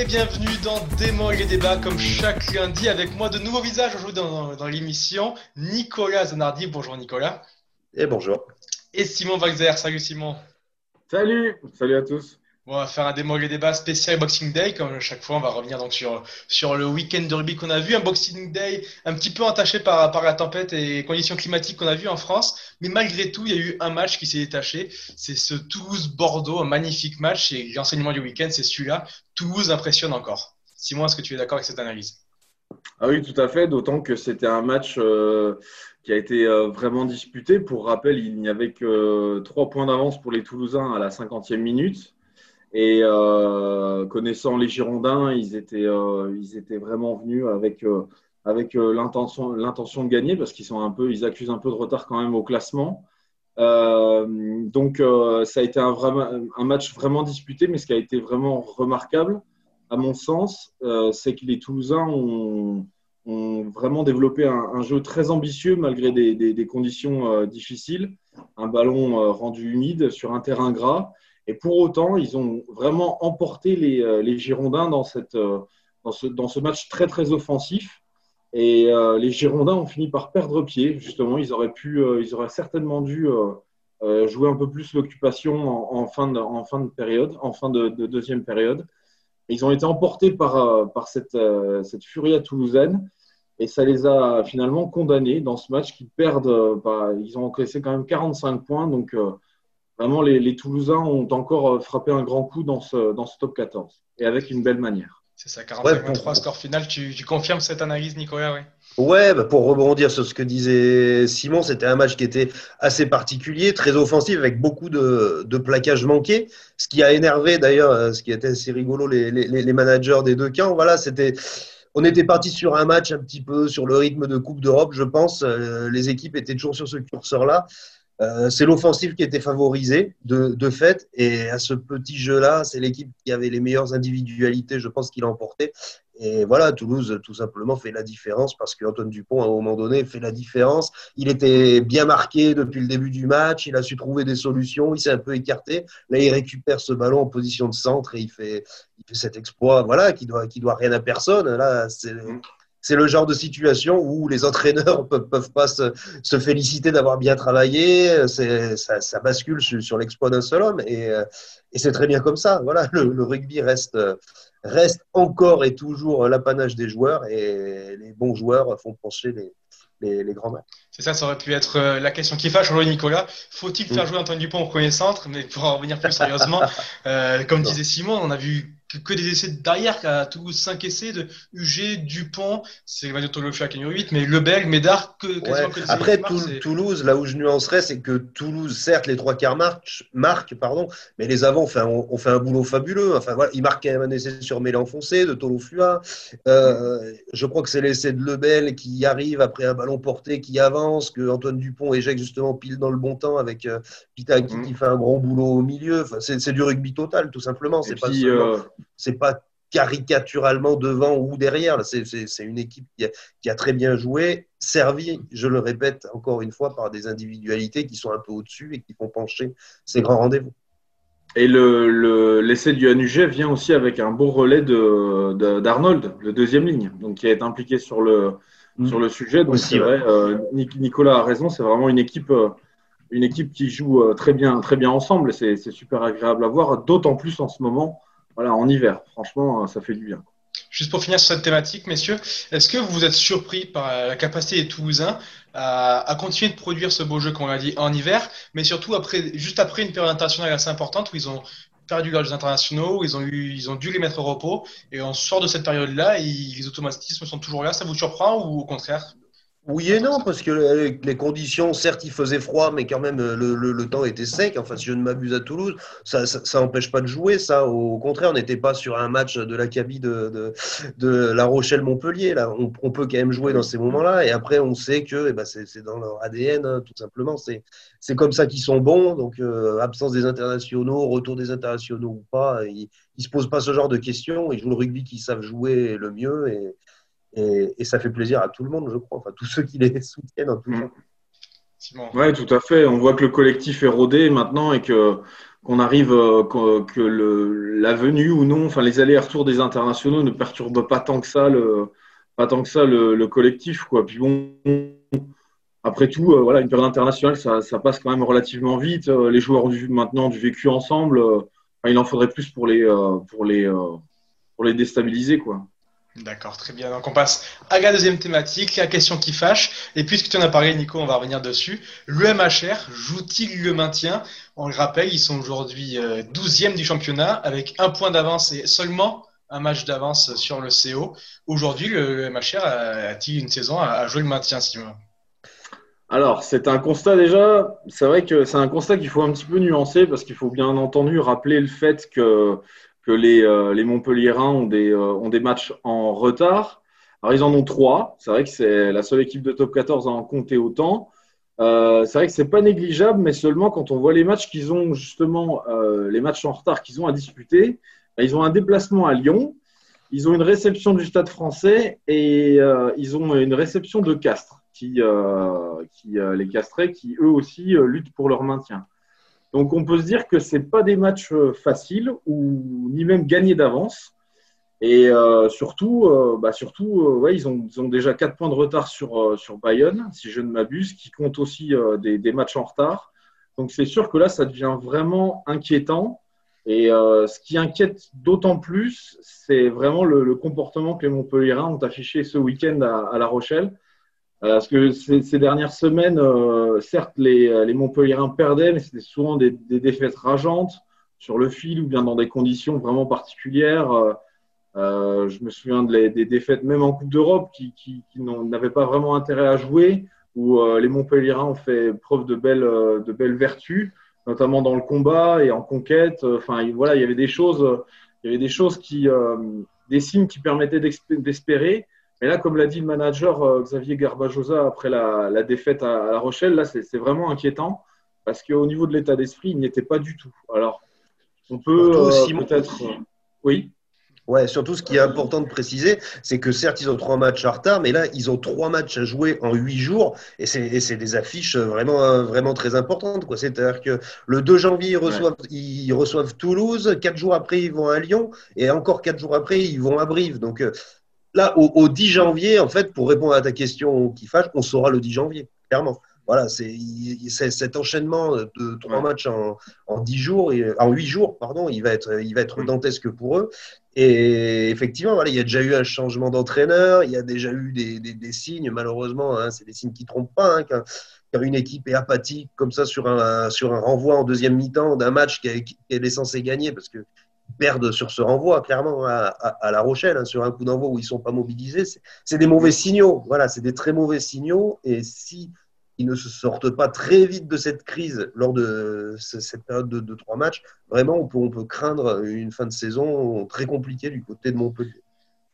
et bienvenue dans Démon et débats comme chaque lundi avec moi de nouveaux visages aujourd'hui dans, dans l'émission. Nicolas Zanardi, bonjour Nicolas. Et bonjour. Et Simon Walzer, salut Simon. Salut, salut à tous. On va faire un démo et débat spécial Boxing Day. Comme chaque fois, on va revenir donc sur, sur le week-end de rugby qu'on a vu. Un Boxing Day un petit peu entaché par, par la tempête et les conditions climatiques qu'on a vu en France. Mais malgré tout, il y a eu un match qui s'est détaché. C'est ce Toulouse-Bordeaux, un magnifique match. Et l'enseignement du week-end, c'est celui-là. Toulouse impressionne encore. Simon, est-ce que tu es d'accord avec cette analyse? Ah oui, tout à fait. D'autant que c'était un match. Euh, qui a été euh, vraiment disputé. Pour rappel, il n'y avait que trois points d'avance pour les Toulousains à la 50e minute. Et euh, connaissant les Girondins, ils étaient, euh, ils étaient vraiment venus avec, avec l'intention, l'intention de gagner parce qu'ils sont un peu, ils accusent un peu de retard quand même au classement. donc ça a été un, match vraiment disputé, mais ce qui a été vraiment remarquable, à mon sens, c'est que les Toulousains ont, vraiment développé un, jeu très ambitieux malgré des, conditions euh, difficiles, un ballon euh, rendu humide sur un terrain gras. Et pour autant, ils ont vraiment emporté les, euh, Girondins dans, cette, dans, ce, dans, ce, match très très offensif. Et les Girondins ont fini par perdre pied. Justement, ils auraient pu, ils auraient certainement dû jouer un peu plus l'occupation en, fin de, en fin de période, en fin de, deuxième période. ils ont été emportés par, par cette, cette furia toulousaine. Et ça les a finalement condamnés dans ce match qu'ils perdent. Euh, bah, ils ont encaissé quand même 45 points. Donc, euh, vraiment, les, Toulousains ont encore euh, frappé un grand coup dans ce, dans ce top 14 et avec une belle manière. C'est ça, 45-23 score final. Tu, confirmes cette analyse, Nicolas oui? Ouais, bah, pour rebondir sur ce que disait Simon, c'était un match qui était assez particulier, très offensif, avec beaucoup de, de plaquages manqués. Ce qui a énervé d'ailleurs, ce qui était assez rigolo, les, les, les managers des deux camps. Voilà, c'était on était parti sur un match un petit peu sur le rythme de Coupe d'Europe, je pense. Euh, les équipes étaient toujours sur ce curseur-là. Euh, c'est l'offensive qui était favorisée de, fait. Et à ce petit jeu-là, c'est l'équipe qui avait les meilleures individualités, je pense, qui l'a emporté. Et voilà, Toulouse, tout simplement, fait la différence parce qu'Antoine Dupont, à un moment donné, fait la différence. Il était bien marqué depuis le début du match. Il a su trouver des solutions. Il s'est un peu écarté. Là, il récupère ce ballon en position de centre et il fait, il fait cet exploit, voilà, qui doit, qui doit rien à personne. Là, c'est c'est le genre de situation où les entraîneurs peuvent, peuvent pas se, se féliciter d'avoir bien travaillé. Ça, ça, bascule sur, sur l'exploit d'un seul homme et, euh, et c'est très bien comme ça. Voilà, le, rugby reste, reste encore et toujours l'apanage des joueurs et les bons joueurs font pencher les, les, les grands matchs. C'est ça, ça aurait pu être euh, la question qui fâche aujourd'hui, Nicolas. Faut-il faire mm. jouer Antoine Dupont au premier centre? Mais pour en revenir plus sérieusement, euh, comme disait Simon, on a vu que, des essais derrière, à Toulouse 5 essais de UG, Dupont, c'est le Tolofia qui a 8, mais Lebel, Médard, que, quasiment que des Après, Toulouse, là où je nuancerais, c'est que Toulouse, certes, les trois quarts marquent, pardon, mais les avants ont fait, un, boulot fabuleux. Enfin, voilà, ils marquent un essai sur Mélan Foncé, de Tolofua. Euh, je crois que c'est l'essai de Lebel qui arrive après un ballon porté qui avance, que Antoine Dupont éjecte justement pile dans le bon temps avec euh, Pita qui, mmh. fait un grand boulot au milieu. Enfin, c'est du rugby total, tout simplement. C'est pas c'est pas caricaturalement devant ou derrière. C'est une équipe qui a, très bien joué, servi, je le répète encore une fois, par des individualités qui sont un peu au-dessus et qui font pencher ces grands rendez-vous. Et l'essai le, du NUG vient aussi avec un beau relais d'Arnold, de, le deuxième ligne, donc qui est impliqué sur le, mm. sur le sujet. Donc c'est vrai, euh, Nicolas a raison, c'est vraiment une équipe, euh, une équipe qui joue euh, très bien, très bien ensemble. C'est super agréable à voir, d'autant plus en ce moment voilà, en hiver. Franchement, ça fait du bien. Juste pour finir sur cette thématique, messieurs, est-ce que vous êtes surpris par la capacité des Toulousains à, continuer de produire ce beau jeu qu'on a dit en hiver, mais surtout après, juste après une période internationale assez importante où ils ont perdu leurs internationaux, ils ont, eu, ils ont dû les mettre au repos, et on sort de cette période-là, et les automatismes sont toujours là. Ça vous surprend ou au contraire? Oui et non, parce que les conditions, certes, il faisait froid, mais quand même, euh, le, temps était sec. Enfin, si je ne m'abuse à Toulouse, ça n'empêche pas de jouer. Ça, au contraire, on n'était pas sur un match de l'Acadie de, de, La Rochelle-Montpellier. Là, on, peut quand même jouer dans ces moments-là. Et après, on sait que eh ben, c'est dans leur ADN, hein, tout simplement. C'est comme ça qu'ils sont bons. Donc, euh, absence des internationaux, retour des internationaux ou pas, ils ne se posent pas ce genre de questions. Ils jouent le rugby qu'ils savent jouer le mieux. Et, et, ça fait plaisir à tout le monde, je crois, enfin tous ceux qui les soutiennent en tout cas. Oui, tout à fait. On voit que le collectif est rodé maintenant et que qu'on arrive, que, la venue ou non, enfin les allers-retours des internationaux ne perturbent pas tant que ça le, pas tant que ça le, collectif. Quoi. Puis bon, après tout, voilà, une période internationale, ça, ça, passe quand même relativement vite. les joueurs du, maintenant du vécu ensemble, il en faudrait plus pour les, pour les, pour les déstabiliser. Quoi. D'accord, très bien. Donc on passe à la deuxième thématique, la question qui fâche. Et puisque tu en as parlé, Nico, on va revenir dessus. Le MHR joue-t-il le maintien? On le rappelle, ils sont aujourd'hui 12e euh, du championnat avec un point d'avance et seulement un match d'avance sur le CO. Aujourd'hui, le MHR a-t-il une saison à jouer le maintien, Simon? Alors, c'est un constat déjà, c'est vrai que c'est un constat qu'il faut un petit peu nuancer parce qu'il faut bien entendu rappeler le fait que que les, euh, Montpelliérains ont des, euh, ont des matchs en retard. Alors, ils en ont trois. C'est vrai que c'est la seule équipe de top 14 à en compter autant. Euh, c'est vrai que c'est pas négligeable, mais seulement quand on voit les matchs qu'ils ont justement, les matchs en retard qu'ils ont à disputer, ben, ils ont un déplacement à Lyon, ils ont une réception du Stade Français et ils ont une réception de Castres, qui, les Castrais, qui eux aussi luttent pour leur maintien. Donc on peut se dire que ce pas des matchs euh, faciles ou ni même gagnés d'avance. Et euh, surtout, euh, bah surtout ouais, ils, ont, ils, ont, déjà 4 points de retard sur, sur Bayonne, si je ne m'abuse, qui compte aussi des, des, matchs en retard. Donc c'est sûr que là, ça devient vraiment inquiétant. Et ce qui inquiète d'autant plus, c'est vraiment le, comportement que les Montpellierins ont affiché ce week-end à La Rochelle. Euh, parce que ces, dernières semaines, euh, certes, les, euh, les Montpellierins perdaient, mais c'était souvent des, défaites rageantes sur le fil ou bien dans des conditions vraiment particulières. je me souviens des, défaites même en Coupe d'Europe qui, qui, n'avaient pas vraiment intérêt à jouer, où les Montpellierins ont fait preuve de belles, de belles vertus, notamment dans le combat et en conquête. Enfin, voilà, il y avait des choses, il y avait des choses qui, des signes qui permettaient d'espérer. Mais là, comme l'a dit le manager euh, Xavier Garbajosa après la, défaite à, La Rochelle, là, c'est vraiment inquiétant parce qu'au niveau de l'état d'esprit, il n'y était pas du tout. Alors, on peut euh, peut-être. Euh, oui. Ouais, surtout ce qui est important de préciser, c'est que certes, ils ont trois matchs en retard, mais là, ils ont trois matchs à jouer en huit jours, et c'est des affiches vraiment, vraiment très importantes. C'est-à-dire que le 2 janvier, ils reçoivent, ils reçoivent Toulouse, quatre jours après, ils vont à Lyon, et encore quatre jours après, ils vont à Brive. Donc, là, au, 10 janvier, en fait, pour répondre à ta question qui fâche, on saura le 10 janvier, clairement. Voilà, c'est cet enchaînement de trois matchs en, en 10 jours, et, en 8 jours, pardon, il va être, il va être dantesque pour eux. Et effectivement, voilà, il y a déjà eu un changement d'entraîneur, il y a déjà eu des, des, signes, malheureusement, hein, c'est des signes qui ne trompent pas, hein, car une équipe est apathique comme ça sur un, sur un renvoi en deuxième mi-temps d'un match qu'elle est censée gagner, parce que perdent sur ce renvoi, clairement, à, La Rochelle, hein, sur un coup d'envoi où ils ne sont pas mobilisés. C'est des mauvais signaux. Voilà, c'est des très mauvais signaux. Et si ils ne se sortent pas très vite de cette crise lors de cette période de, trois matchs, vraiment, on peut, on peut, craindre une fin de saison très compliquée du côté de Montpellier.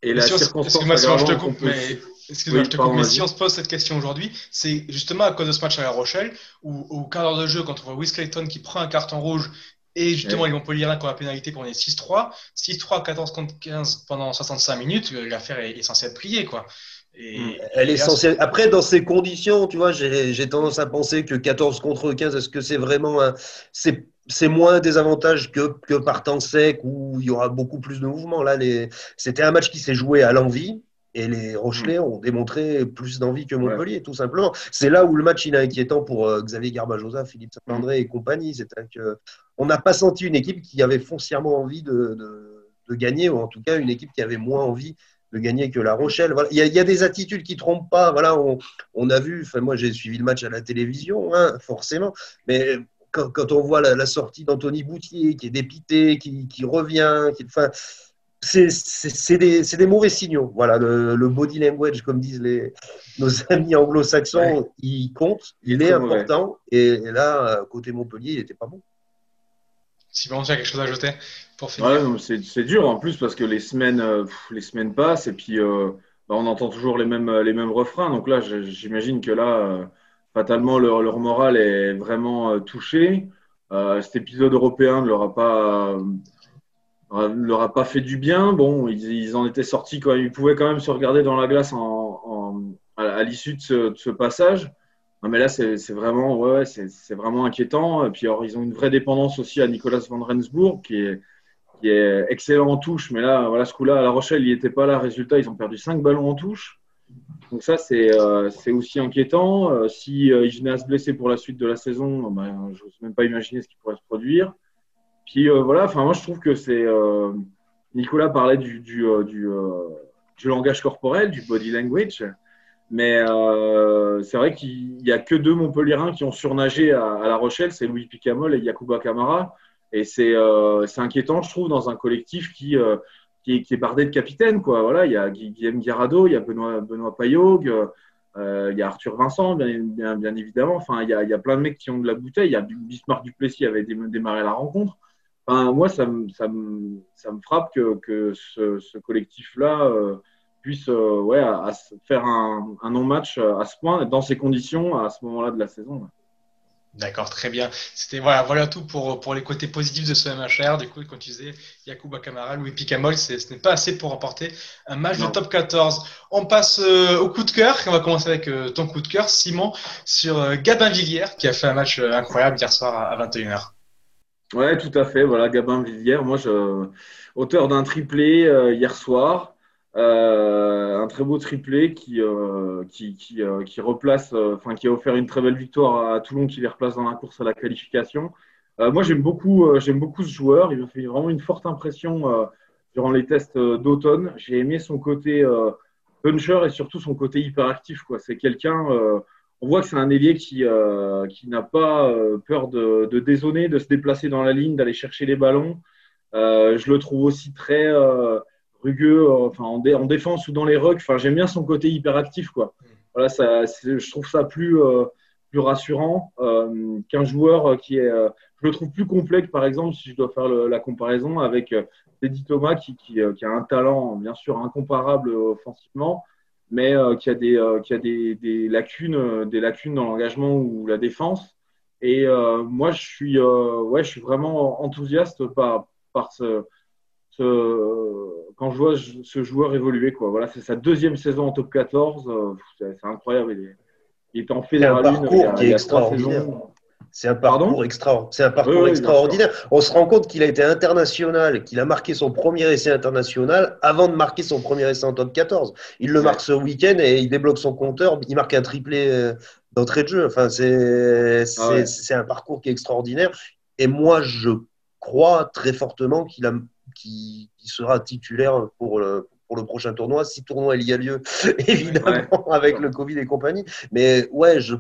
Et la Excuse-moi si je te coupe, mais, je te coupe, mais si on se pose cette question aujourd'hui, c'est justement à cause de ce match à La Rochelle, où au quart d'heure de jeu, quand on voit Clayton qui prend un carton rouge et justement, ils vont polir un pour la pénalité pour les 6-3. 6-3, 14 contre 15 pendant 65 minutes, euh, l'affaire est, censée être pliée. Quoi. Et, mm. Elle est censée... Après, dans ces conditions, tu vois, j'ai tendance à penser que 14 contre 15, est-ce que c'est vraiment un... c'est moins des avantages que, que par temps sec où il y aura beaucoup plus de mouvement. Là, les... c'était un match qui s'est joué à l'envie. Et les Rochelais mm. ont démontré plus d'envie que Montpellier, tout simplement. C'est là où le match il est inquiétant pour euh, Xavier Garbajosa, Philippe Saint-André et compagnie. C'est-à-dire que on n'a pas senti une équipe qui avait foncièrement envie de, gagner, ou en tout cas une équipe qui avait moins envie de gagner que La Rochelle. Il, y a, des attitudes qui trompent pas. Voilà, on, a vu, enfin, moi j'ai suivi le match à la télévision, hein, forcément, mais quand, on voit la, sortie d'Anthony Boutier qui est dépité, qui, revient, qui, enfin, c'est des, mauvais signaux. Voilà, le, body language, comme disent les, nos amis anglo-saxons, il compte, il est important. Et, là, côté Montpellier, il n'était pas bon. Si vraiment tu as quelque chose à ajouter pour finir? c'est dur en plus parce que les semaines, euh, les semaines passent et puis euh, bah, on entend toujours les mêmes, les mêmes refrains. Donc là, j'imagine que là, euh, fatalement, leur, leur, morale est vraiment touché. cet épisode européen ne leur a pas leur a pas fait du bien. Bon, ils, en étaient sortis quand même. Ils pouvaient quand même se regarder dans la glace à, l'issue de, ce, passage. mais là, c'est vraiment, vraiment inquiétant. Et puis, ils ont une vraie dépendance aussi à Nicolas Van Rensburg, qui est, excellent en touche. Mais là, voilà, ce coup-là, à La Rochelle, il n'était pas là. Résultat, ils ont perdu 5 ballons en touche. Donc ça, c'est euh, aussi inquiétant. Euh, si euh, se blesser pour la suite de la saison, ben, je n'ose même pas imaginer ce qui pourrait se produire. Puis euh, voilà, enfin moi je trouve que c'est Nicolas parlait du, du, du, du, langage corporel, du body language, mais c'est vrai qu'il n'y a que deux Montpellierins qui ont surnagé à, La Rochelle, c'est Louis Picamol et Yacouba Camara, et c'est inquiétant je trouve dans un collectif qui qui est, bardé de capitaines. Quoi. Voilà, il y a Guillaume Guirado, il y a Benoît, Benoît euh, il y a Arthur Vincent, bien, bien, évidemment. Enfin, il y, a, il y, a, plein de mecs qui ont de la bouteille. Il y a Bismarck Duplessis qui avait démarré la rencontre. Enfin, moi, ça me, ça me, ça me frappe que, que ce, ce collectif-là euh, puisse euh, ouais, à, faire un, un non-match à ce point, dans ces conditions, à ce moment-là de la saison. D'accord, très bien. C'était voilà, voilà tout pour, pour les côtés positifs de ce MHR. Du coup, comme tu disais, Yacouba Kamara, Louis Picamol, ce n'est pas assez pour remporter un match de top 14. On passe euh, au coup de cœur. On va commencer avec euh, ton coup de cœur, Simon, sur euh, Gabin Villière, qui a fait un match incroyable hier soir à, 21h. Ouais, tout à fait. Voilà, Gabin Villière. Moi, auteur d'un triplé hier soir. Euh, un très beau triplé qui, euh, qui, qui, euh, qui, replace, enfin qui a offert une très belle victoire à Toulon qui les replace dans la course à la qualification. moi, j'aime beaucoup, j'aime beaucoup ce joueur. Il m'a fait vraiment une forte impression durant les tests d'automne. J'ai aimé son côté puncher et surtout son côté hyperactif. C'est quelqu'un, on voit que c'est un ailier qui, qui n'a pas peur de, de dézoner, de se déplacer dans la ligne, d'aller chercher les ballons. je le trouve aussi très rugueux, euh, enfin en, en, défense ou dans les rucks. Enfin, j'aime bien son côté hyperactif, quoi. Voilà, ça, je trouve ça plus euh, plus rassurant euh, qu'un joueur qui est. je le trouve plus complet que, par exemple, si je dois faire la comparaison avec Teddy Thomas, qui, qui, qui, a un talent bien sûr incomparable offensivement, mais qui a des qui a des, des lacunes, des lacunes dans l'engagement ou la défense. Et moi, je suis ouais, je suis vraiment enthousiaste par par ce quand je vois ce joueur évoluer. Quoi. Voilà, c'est sa deuxième saison en top 14. Euh, c'est incroyable. Il est, en fédéral. Un parcours qui est extraordinaire. C'est un parcours, extra, c'est un parcours extraordinaire. On se rend compte qu'il a été international, qu'il a marqué son premier essai international avant de marquer son premier essai en top 14. Il le marque ce week-end et il débloque son compteur. Il marque un triplé euh, d'entrée de jeu. Enfin, c'est, ah un parcours qui est extraordinaire. Et moi, je crois très fortement qu'il sera titulaire pour le, pour le prochain tournoi, si tournoi il y a lieu, évidemment, avec le Covid et compagnie. Mais ouais, je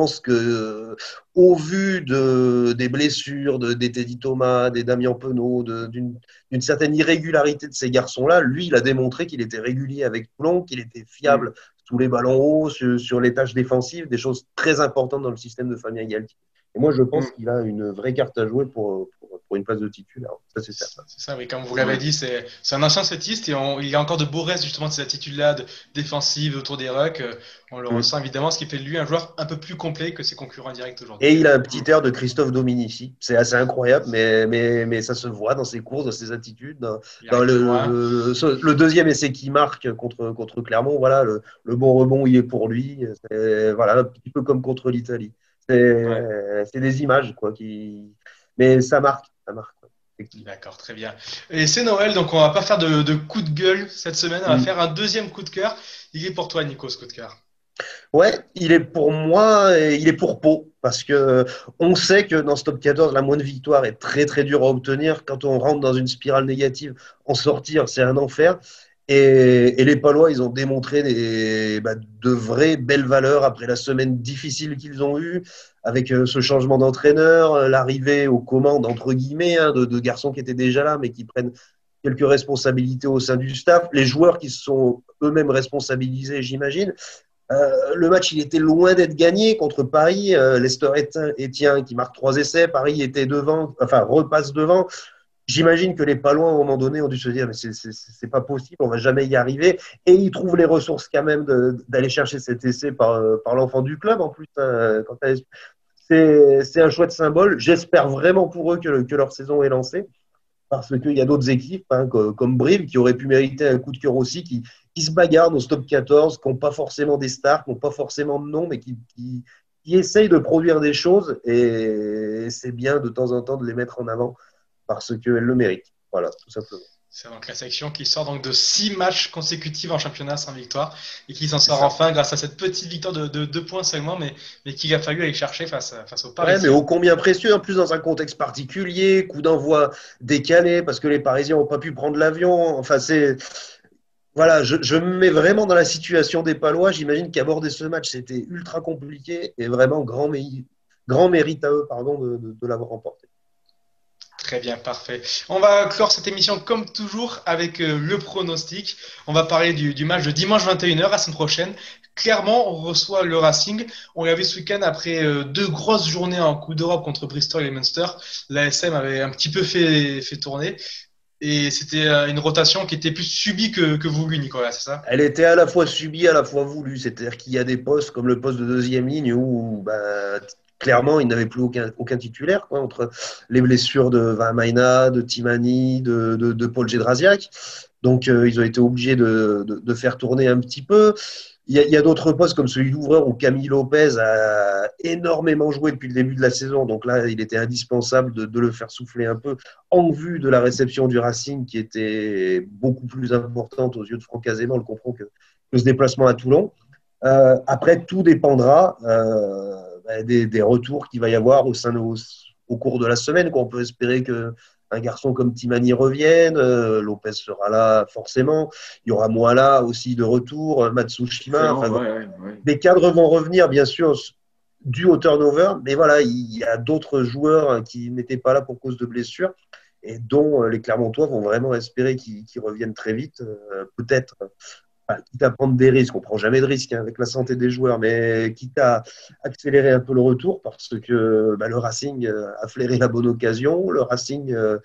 pense que au vu de, des blessures de, des Teddy Thomas, des Damien Penaud, d'une certaine irrégularité de ces garçons-là, lui, il a démontré qu'il était régulier avec Toulon, qu'il était fiable sous les ballons hauts, sur, les tâches défensives, des choses très importantes dans le système de Fabien Galtier. Et moi, je pense mm. qu'il a une vraie carte à jouer pour, pour, une place de titulaire. Ça, c'est certain. C'est ça, oui. Comme vous l'avez dit, c'est un ancien setiste et il y a encore de beaux restes justement de cette attitude-là de, défensive autour des rucks. On le mm. ressent évidemment, ce qui fait de lui un joueur un peu plus complet que ses concurrents directs aujourd'hui. Et il a un petit air de Christophe Dominici. C'est assez incroyable, mais, mais, mais ça se voit dans ses courses, dans ses attitudes. Dans, le, le, deuxième essai qui marque contre, contre Clermont, voilà, le, le bon rebond, il est pour lui. Voilà, un petit peu comme contre l'Italie. C'est des images, quoi, qui... mais ça marque. Ça marque D'accord, très bien. Et c'est Noël, donc on va pas faire de, de, coup de gueule cette semaine, on va mm. faire un deuxième coup de cœur. Il est pour toi, Nico, ce coup de cœur. Ouais, il est pour moi, et il est pour Pau, parce que on sait que dans ce top 14, la moindre victoire est très très dure à obtenir. Quand on rentre dans une spirale négative, en sortir, c'est un enfer. Et, les Palois, ils ont démontré des, bah, de vraies belles valeurs après la semaine difficile qu'ils ont eue, avec euh, ce changement d'entraîneur, euh, l'arrivée aux commandes, entre guillemets, hein, de, garçons qui étaient déjà là, mais qui prennent quelques responsabilités au sein du staff, les joueurs qui se sont eux-mêmes responsabilisés, j'imagine. Euh, le match, il était loin d'être gagné contre Paris. Lester Etienne qui marque trois essais. Paris était devant, enfin repasse devant. J'imagine que les pas loin, à un moment donné, ont dû se dire mais c'est pas possible, on va jamais y arriver. Et ils trouvent les ressources quand même d'aller chercher cet essai par, par l'enfant du club en plus. Hein, c'est un chouette symbole. J'espère vraiment pour eux que, que, leur saison est lancée. Parce qu'il y a d'autres équipes, hein, comme Brive, qui auraient pu mériter un coup de cœur aussi, qui, qui se bagarrent dans ce top 14, qui n'ont pas forcément des stars, qui n'ont pas forcément de nom, mais qui, qui, qui essayent de produire des choses et c'est bien de temps en temps de les mettre en avant parce qu'elles le méritent. Voilà, tout simplement. C'est donc la section qui sort donc de six matchs consécutifs en championnat sans victoire et qui s'en sort enfin grâce à cette petite victoire de, deux points seulement, mais, mais qu'il a fallu aller chercher face, face au Paris. Ouais, mais ô combien précieux, en plus dans un contexte particulier, coup d'envoi décalé parce que les Parisiens n'ont pas pu prendre l'avion. Enfin, c'est. Voilà, je, je, me mets vraiment dans la situation des Palois. J'imagine qu'aborder ce match, c'était ultra compliqué et vraiment grand, grand mérite à eux pardon, de, de l'avoir remporté. Très bien, parfait. On va clore cette émission comme toujours avec euh, le pronostic. On va parler du, match de dimanche 21h, la semaine prochaine. Clairement, on reçoit le Racing. On l'a vu ce week-end après euh, deux grosses journées en Coupe d'Europe contre Bristol et Munster. L'ASM avait un petit peu fait, fait tourner. Et c'était euh, une rotation qui était plus subie que, que voulue, Nicolas, c'est ça? Elle était à la fois subie, à la fois voulue. C'est-à-dire qu'il y a des postes comme le poste de deuxième ligne où bah, clairement, il n'avait plus aucun, aucun titulaire quoi, entre les blessures de Van Maina, de Timani, de, de, de Paul Gedrasiak. Donc, euh, ils ont été obligés de, de, faire tourner un petit peu. Il y a, a d'autres postes comme celui d'ouvreur où Camille Lopez a énormément joué depuis le début de la saison. Donc là, il était indispensable de, le faire souffler un peu en vue de la réception du Racing qui était beaucoup plus importante aux yeux de Franck Azéman, le comprend que, que ce déplacement à Toulon. Euh, après, tout dépendra. Euh, des, retours qu'il va y avoir au, sein au, cours de la semaine. On peut espérer que un garçon comme Timani revienne, euh, Lopez sera là forcément, il y aura Moala aussi de retour, euh, Matsushima. Des cadres vont revenir, bien sûr, dû au turnover, mais voilà, il y a d'autres joueurs qui n'étaient pas là pour cause de blessures et dont euh, les Clermontois vont vraiment espérer qu'ils reviennent très vite, peut-être quitte à prendre des risques, on prend jamais de risques hein, avec la santé des joueurs, mais quitte à accélérer un peu le retour parce que bah, le Racing euh, a flairé la bonne occasion, le Racing euh,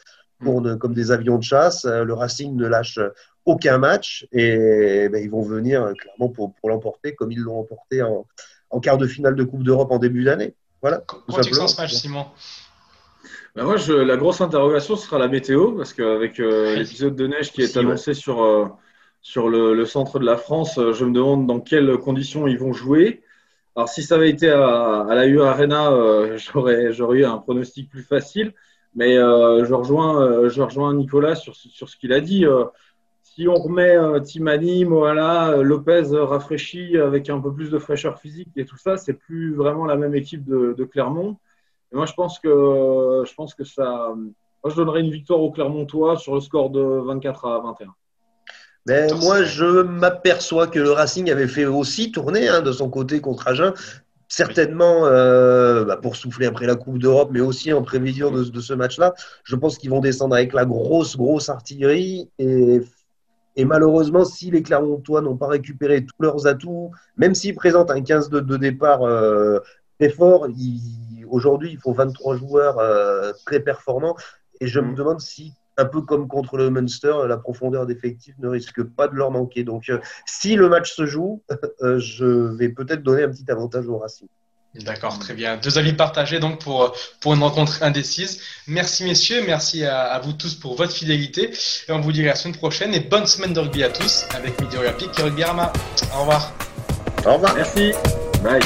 tourne mm. comme des avions de chasse, euh, le Racing ne lâche aucun match et bah, ils vont venir clairement pour, pour l'emporter comme ils l'ont emporté en, en, quart de finale de Coupe d'Europe en début d'année. Voilà. Comment tu sens ce match, Simon? Bah, moi, je, la grosse interrogation sera la météo, parce qu'avec l'épisode de neige qui est annoncé sur, sur le, centre de la France. Euh, je me demande dans quelles conditions ils vont jouer. Alors, si ça avait été à, la U Arena, euh, j'aurais, eu un pronostic plus facile. Mais euh, je, rejoins, Nicolas sur, ce qu'il a dit. si on remet Timani, Moala, Lopez rafraîchi avec un peu plus de fraîcheur physique et tout ça, c'est plus vraiment la même équipe de, Clermont. Et moi, je pense que, je pense que ça. Moi, je donnerais une victoire au Clermontois sur le score de 24 à 21. Mais moi, je m'aperçois que le Racing avait fait aussi tourner hein, de son côté contre Agen, certainement euh, bah, pour souffler après la Coupe d'Europe, mais aussi en prévision de, de ce match-là. Je pense qu'ils vont descendre avec la grosse, grosse artillerie. Et, et malheureusement, si les Clermontois n'ont pas récupéré tous leurs atouts, même s'ils présentent un 15 de, de départ euh, très fort, aujourd'hui, il faut 23 joueurs euh, très performants. Et je me mm. demande si un peu comme contre le Munster, la profondeur d'effectif ne risque pas de leur manquer. Donc, euh, si le match se joue, euh, je vais peut-être donner un petit avantage au Racing. D'accord, très bien. Deux avis partagés donc pour, pour une rencontre indécise. Merci messieurs, merci à, vous tous pour votre fidélité. Et on vous dit à la semaine prochaine et bonne semaine de rugby à tous avec Midi Olympique et Rugby Arma. Au revoir. Au revoir. Merci. Bye.